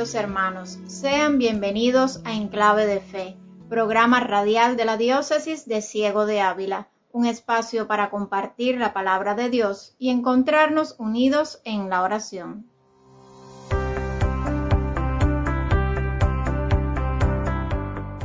Hermanos, sean bienvenidos a Enclave de Fe, programa radial de la Diócesis de Ciego de Ávila, un espacio para compartir la palabra de Dios y encontrarnos unidos en la oración.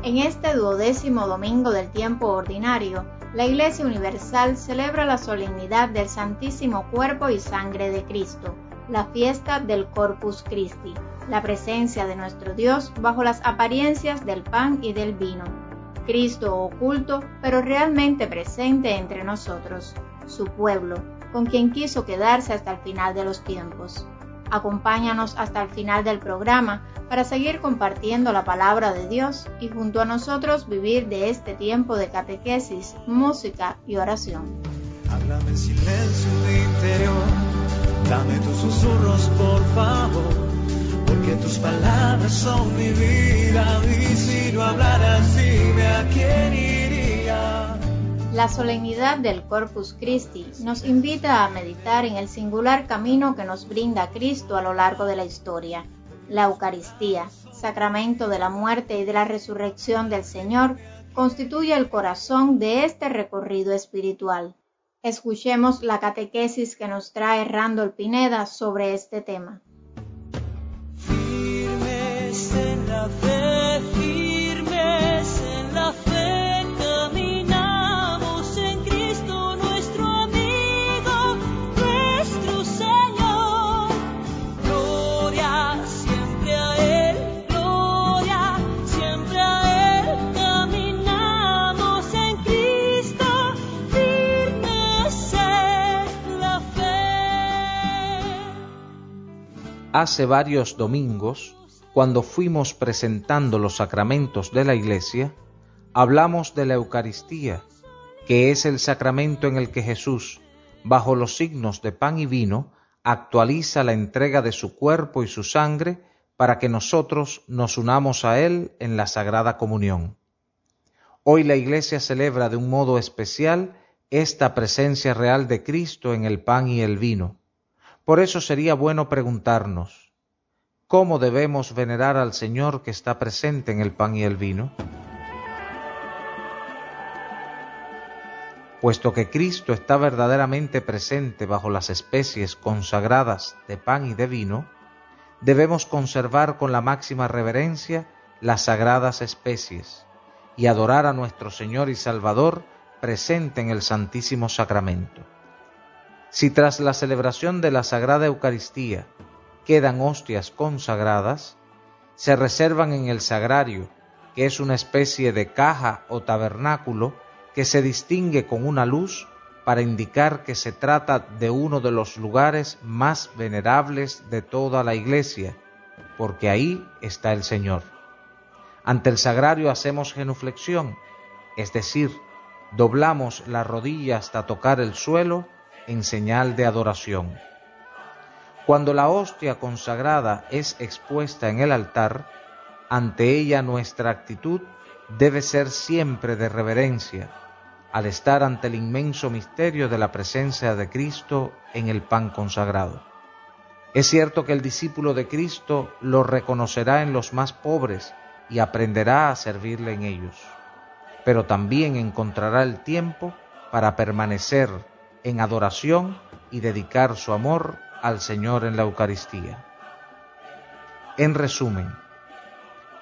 En este duodécimo domingo del tiempo ordinario, la Iglesia Universal celebra la solemnidad del Santísimo Cuerpo y Sangre de Cristo, la fiesta del Corpus Christi, la presencia de nuestro Dios bajo las apariencias del pan y del vino. Cristo oculto, pero realmente presente entre nosotros, su pueblo, con quien quiso quedarse hasta el final de los tiempos. Acompáñanos hasta el final del programa para seguir compartiendo la palabra de Dios y junto a nosotros vivir de este tiempo de catequesis, música y oración. Háblame silencio interior, dame tus susurros por favor, La solemnidad del Corpus Christi nos invita a meditar en el singular camino que nos brinda Cristo a lo largo de la historia. La Eucaristía, sacramento de la muerte y de la resurrección del Señor, constituye el corazón de este recorrido espiritual. Escuchemos la catequesis que nos trae Randall Pineda sobre este tema firmes en la fe. Hace varios domingos, cuando fuimos presentando los sacramentos de la Iglesia, hablamos de la Eucaristía, que es el sacramento en el que Jesús, bajo los signos de pan y vino, actualiza la entrega de su cuerpo y su sangre para que nosotros nos unamos a Él en la Sagrada Comunión. Hoy la Iglesia celebra de un modo especial esta presencia real de Cristo en el pan y el vino por eso sería bueno preguntarnos, ¿cómo debemos venerar al Señor que está presente en el pan y el vino? Puesto que Cristo está verdaderamente presente bajo las especies consagradas de pan y de vino, debemos conservar con la máxima reverencia las sagradas especies y adorar a nuestro Señor y Salvador presente en el Santísimo Sacramento. Si tras la celebración de la Sagrada Eucaristía quedan hostias consagradas, se reservan en el sagrario, que es una especie de caja o tabernáculo que se distingue con una luz para indicar que se trata de uno de los lugares más venerables de toda la iglesia, porque ahí está el Señor. Ante el sagrario hacemos genuflexión, es decir, doblamos la rodilla hasta tocar el suelo en señal de adoración. Cuando la hostia consagrada es expuesta en el altar, ante ella nuestra actitud debe ser siempre de reverencia, al estar ante el inmenso misterio de la presencia de Cristo en el pan consagrado. Es cierto que el discípulo de Cristo lo reconocerá en los más pobres y aprenderá a servirle en ellos, pero también encontrará el tiempo para permanecer en adoración y dedicar su amor al Señor en la Eucaristía. En resumen,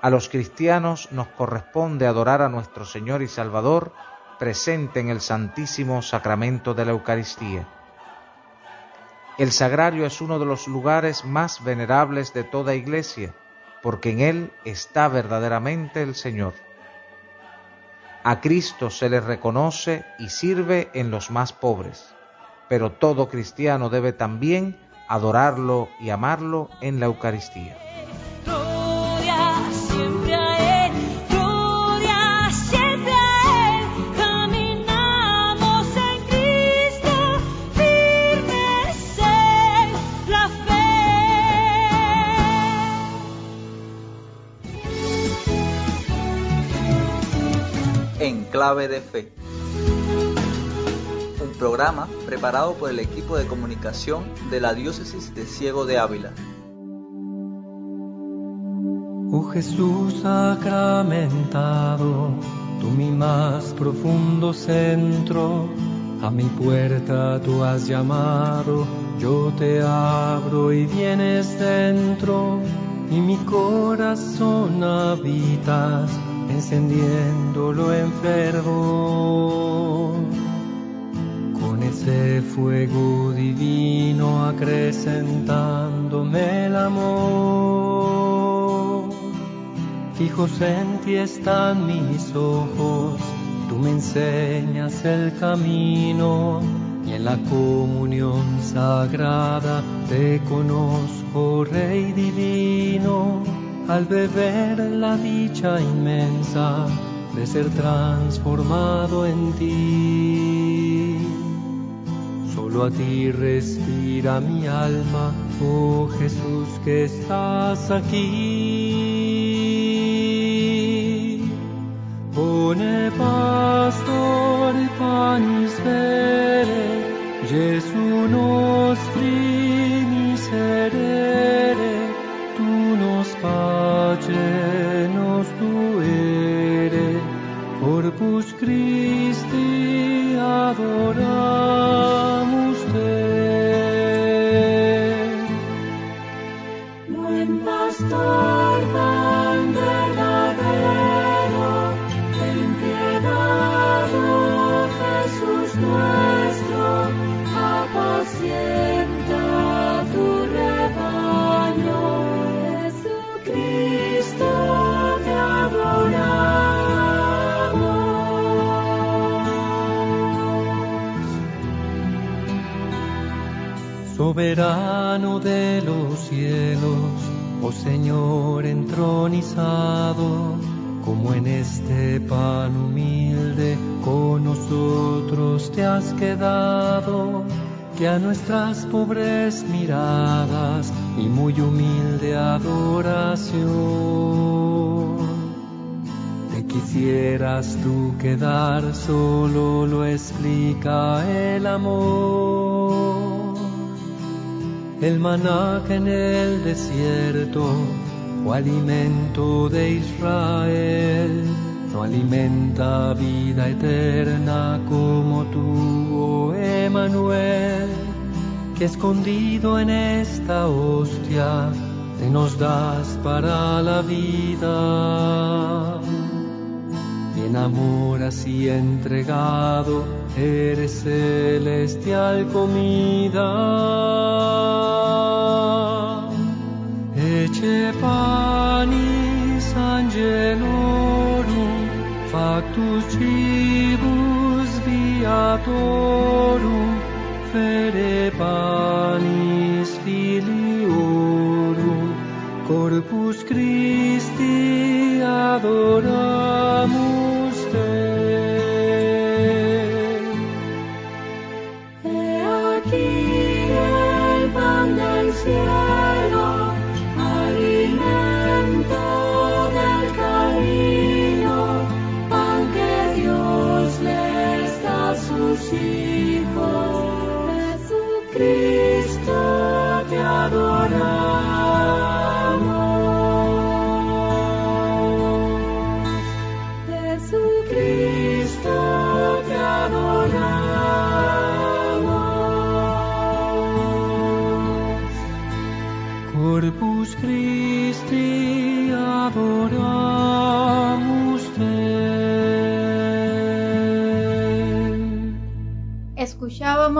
a los cristianos nos corresponde adorar a nuestro Señor y Salvador presente en el Santísimo Sacramento de la Eucaristía. El sagrario es uno de los lugares más venerables de toda iglesia, porque en él está verdaderamente el Señor. A Cristo se le reconoce y sirve en los más pobres, pero todo cristiano debe también adorarlo y amarlo en la Eucaristía. clave de fe. Programa preparado por el equipo de comunicación de la Diócesis de Ciego de Ávila. Oh Jesús sacramentado, tú mi más profundo centro, a mi puerta tú has llamado, yo te abro y vienes dentro, y mi corazón habitas, encendiéndolo en fervor. Ese fuego divino acrecentándome el amor. Fijos en ti están mis ojos, tú me enseñas el camino y en la comunión sagrada te conozco, Rey divino, al beber la dicha inmensa de ser transformado en ti. Solo a ti respira mi alma, oh Jesús que estás aquí. Pone pastor panis vere, Gesù nostri miserere, tu nos pace nos tuere, corpus Christi De los cielos, oh Señor entronizado, como en este pan humilde con nosotros te has quedado, que a nuestras pobres miradas y muy humilde adoración te quisieras tú quedar, solo lo explica el amor. El maná que en el desierto fue alimento de Israel, no alimenta vida eterna como tú, oh Emanuel, que escondido en esta hostia te nos das para la vida. En amor así entregado, eres celestial comida. Ece panis angelorum, factus cibus viatorum, fere panis filiorum, corpus Christi adoramus,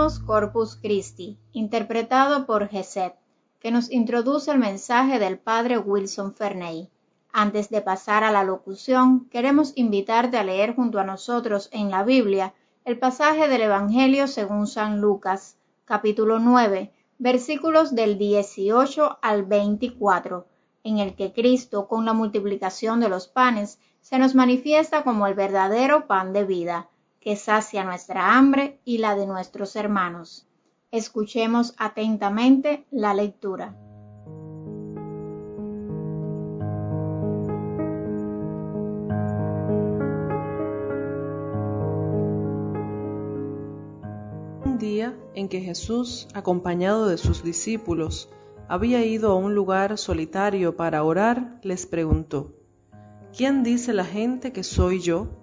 Corpus Christi, interpretado por Geset, que nos introduce el mensaje del padre Wilson Ferney. Antes de pasar a la locución, queremos invitarte a leer junto a nosotros en la Biblia el pasaje del Evangelio según San Lucas, capítulo 9, versículos del 18 al 24, en el que Cristo, con la multiplicación de los panes, se nos manifiesta como el verdadero pan de vida, que sacia nuestra hambre y la de nuestros hermanos. Escuchemos atentamente la lectura. Un día en que Jesús, acompañado de sus discípulos, había ido a un lugar solitario para orar, les preguntó, ¿quién dice la gente que soy yo?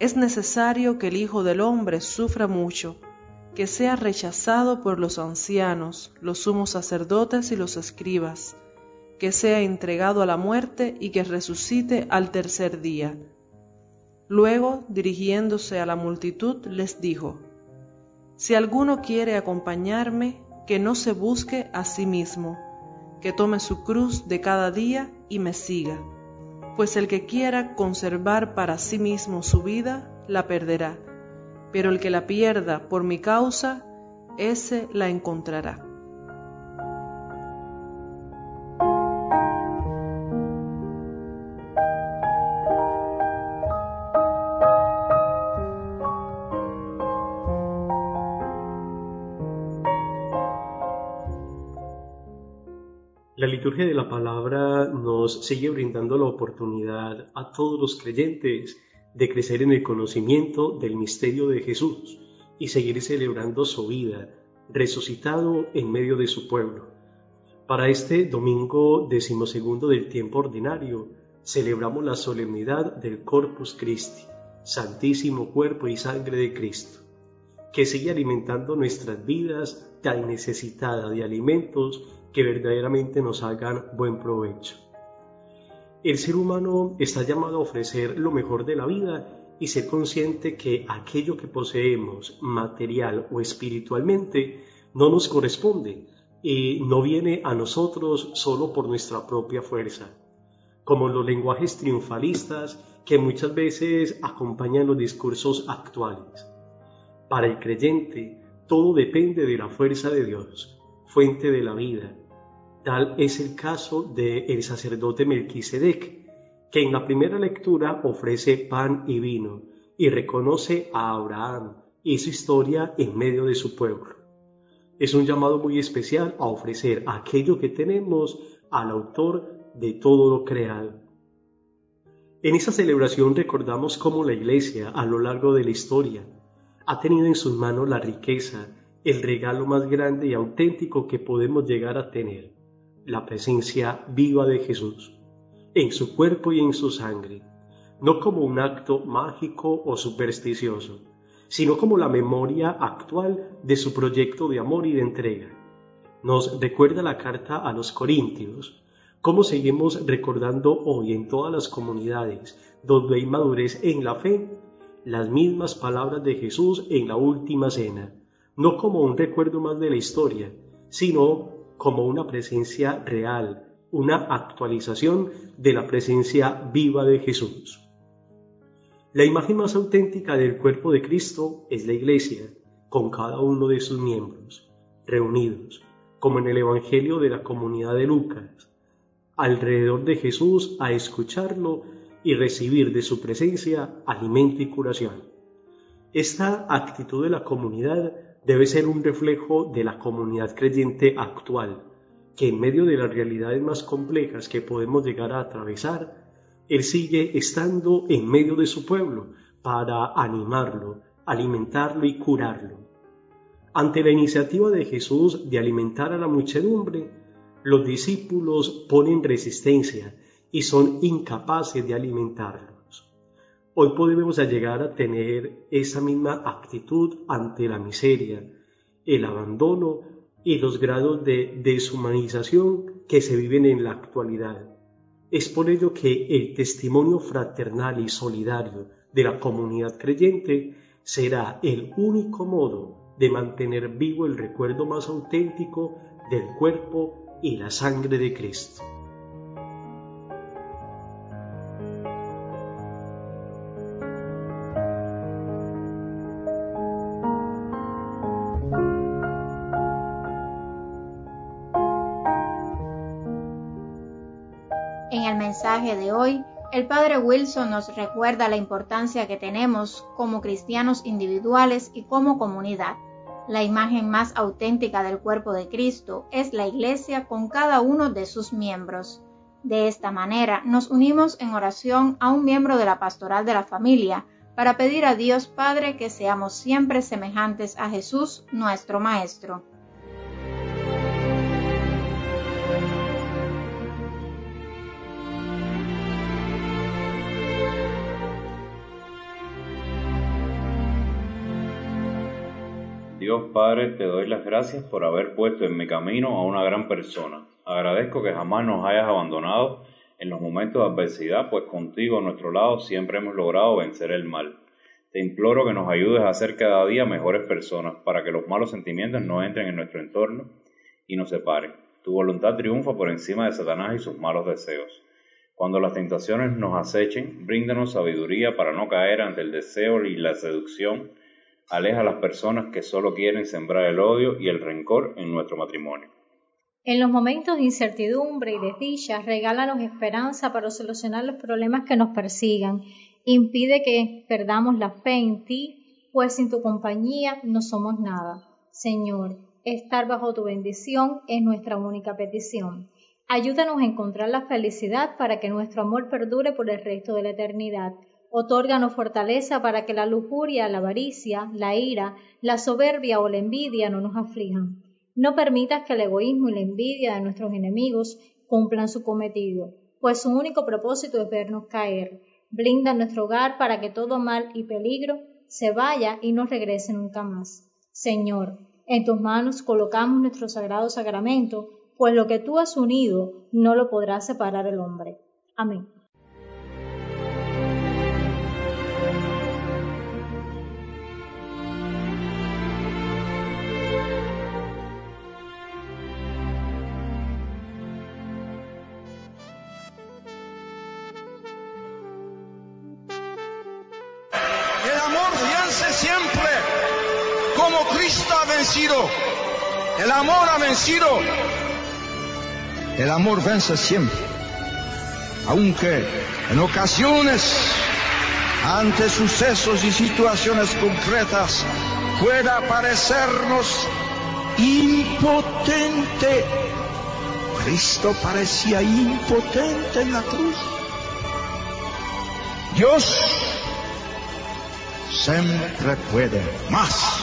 Es necesario que el Hijo del Hombre sufra mucho, que sea rechazado por los ancianos, los sumos sacerdotes y los escribas, que sea entregado a la muerte y que resucite al tercer día. Luego, dirigiéndose a la multitud, les dijo, Si alguno quiere acompañarme, que no se busque a sí mismo, que tome su cruz de cada día y me siga, pues el que quiera conservar para sí mismo su vida, la perderá, pero el que la pierda por mi causa, ese la encontrará. Liturgia de la palabra nos sigue brindando la oportunidad a todos los creyentes de crecer en el conocimiento del misterio de Jesús y seguir celebrando su vida, resucitado en medio de su pueblo. Para este domingo decimosegundo del tiempo ordinario, celebramos la solemnidad del Corpus Christi, Santísimo Cuerpo y Sangre de Cristo, que sigue alimentando nuestras vidas tan necesitadas de alimentos que verdaderamente nos hagan buen provecho. El ser humano está llamado a ofrecer lo mejor de la vida y ser consciente que aquello que poseemos material o espiritualmente no nos corresponde y no viene a nosotros solo por nuestra propia fuerza, como los lenguajes triunfalistas que muchas veces acompañan los discursos actuales. Para el creyente, todo depende de la fuerza de Dios, fuente de la vida, Tal es el caso del sacerdote Melquisedec, que en la primera lectura ofrece pan y vino y reconoce a Abraham y su historia en medio de su pueblo. Es un llamado muy especial a ofrecer aquello que tenemos al autor de todo lo creado. En esa celebración recordamos cómo la Iglesia, a lo largo de la historia, ha tenido en sus manos la riqueza, el regalo más grande y auténtico que podemos llegar a tener, la presencia viva de Jesús, en su cuerpo y en su sangre, no como un acto mágico o supersticioso, sino como la memoria actual de su proyecto de amor y de entrega. Nos recuerda la carta a los Corintios, cómo seguimos recordando hoy en todas las comunidades donde hay madurez en la fe, las mismas palabras de Jesús en la última cena, no como un recuerdo más de la historia, sino como una presencia real, una actualización de la presencia viva de Jesús. La imagen más auténtica del cuerpo de Cristo es la iglesia, con cada uno de sus miembros, reunidos, como en el Evangelio de la comunidad de Lucas, alrededor de Jesús a escucharlo y recibir de su presencia alimento y curación. Esta actitud de la comunidad debe ser un reflejo de la comunidad creyente actual, que en medio de las realidades más complejas que podemos llegar a atravesar, Él sigue estando en medio de su pueblo para animarlo, alimentarlo y curarlo. Ante la iniciativa de Jesús de alimentar a la muchedumbre, los discípulos ponen resistencia y son incapaces de alimentarlo. Hoy podemos llegar a tener esa misma actitud ante la miseria, el abandono y los grados de deshumanización que se viven en la actualidad. Es por ello que el testimonio fraternal y solidario de la comunidad creyente será el único modo de mantener vivo el recuerdo más auténtico del cuerpo y la sangre de Cristo. De hoy, el Padre Wilson nos recuerda la importancia que tenemos como cristianos individuales y como comunidad. La imagen más auténtica del cuerpo de Cristo es la Iglesia con cada uno de sus miembros. De esta manera nos unimos en oración a un miembro de la pastoral de la familia para pedir a Dios Padre que seamos siempre semejantes a Jesús, nuestro Maestro. Dios Padre, te doy las gracias por haber puesto en mi camino a una gran persona. Agradezco que jamás nos hayas abandonado en los momentos de adversidad, pues contigo a nuestro lado siempre hemos logrado vencer el mal. Te imploro que nos ayudes a ser cada día mejores personas para que los malos sentimientos no entren en nuestro entorno y nos separen. Tu voluntad triunfa por encima de Satanás y sus malos deseos. Cuando las tentaciones nos acechen, bríndanos sabiduría para no caer ante el deseo y la seducción aleja a las personas que solo quieren sembrar el odio y el rencor en nuestro matrimonio. En los momentos de incertidumbre y desdicha, regálanos esperanza para solucionar los problemas que nos persigan. Impide que perdamos la fe en ti, pues sin tu compañía no somos nada. Señor, estar bajo tu bendición es nuestra única petición. Ayúdanos a encontrar la felicidad para que nuestro amor perdure por el resto de la eternidad. Otórganos fortaleza para que la lujuria, la avaricia, la ira, la soberbia o la envidia no nos aflijan. No permitas que el egoísmo y la envidia de nuestros enemigos cumplan su cometido, pues su único propósito es vernos caer. Blinda nuestro hogar para que todo mal y peligro se vaya y no regrese nunca más. Señor, en tus manos colocamos nuestro sagrado sacramento, pues lo que tú has unido no lo podrá separar el hombre. Amén. Siempre como Cristo ha vencido. El amor ha vencido. El amor vence siempre. Aunque en ocasiones, ante sucesos y situaciones concretas, pueda parecernos impotente. Cristo parecía impotente en la cruz. Dios siempre puede más.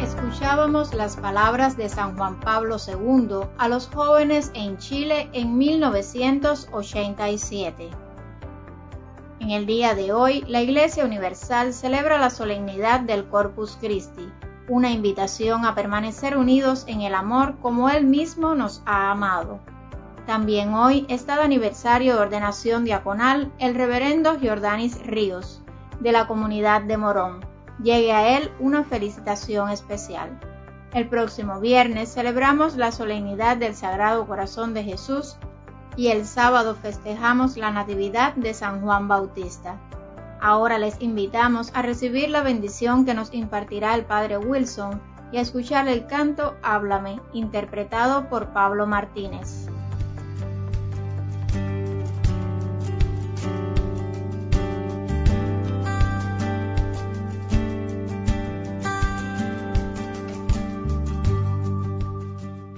Escuchábamos las palabras de San Juan Pablo II a los jóvenes en Chile en 1987. En el día de hoy, la Iglesia Universal celebra la solemnidad del Corpus Christi, una invitación a permanecer unidos en el amor como Él mismo nos ha amado. También hoy está de aniversario de ordenación diaconal el reverendo Giordanis Ríos, de la comunidad de Morón. Llegue a él una felicitación especial. El próximo viernes celebramos la solemnidad del Sagrado Corazón de Jesús y el sábado festejamos la Natividad de San Juan Bautista. Ahora les invitamos a recibir la bendición que nos impartirá el Padre Wilson y a escuchar el canto Háblame, interpretado por Pablo Martínez.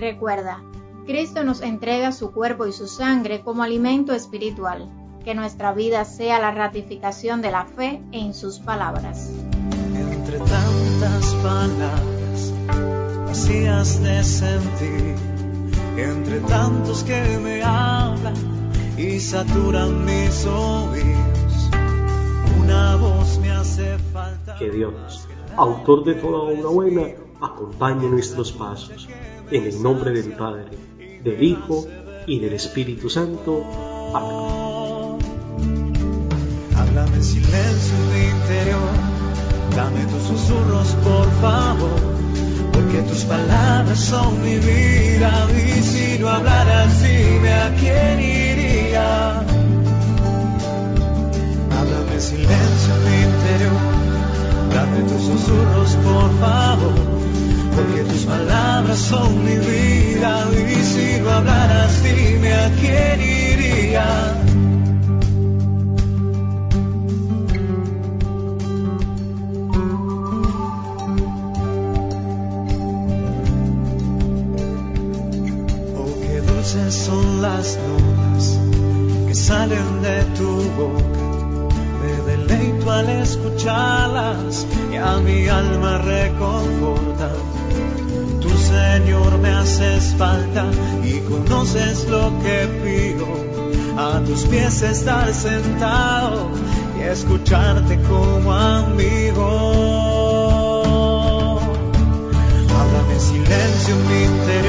Recuerda, Cristo nos entrega su cuerpo y su sangre como alimento espiritual. Que nuestra vida sea la ratificación de la fe en sus palabras. Entre tantas palabras vacías de sentir, entre tantos que me hablan y saturan mis oídos, una voz me hace falta. Que Dios, autor de toda obra buena, acompañe nuestros pasos en el nombre del Padre, del Hijo y del Espíritu Santo. Amén. Háblame en silencio en mi interior, dame tus susurros por favor, porque tus palabras son mi vida y si no hablaras dime a quién iría. Háblame en silencio interior, dame tus susurros por favor, porque tus palabras son mi vida y si no hablaras dime a quién iría. Oh, qué dulces son las notas que salen de tu boca. Al escucharlas y a mi alma reconforta. Señor, me haces falta y conoces lo que pido. A tus pies estar sentado y escucharte como amigo. Háblame en silencio en mi interior,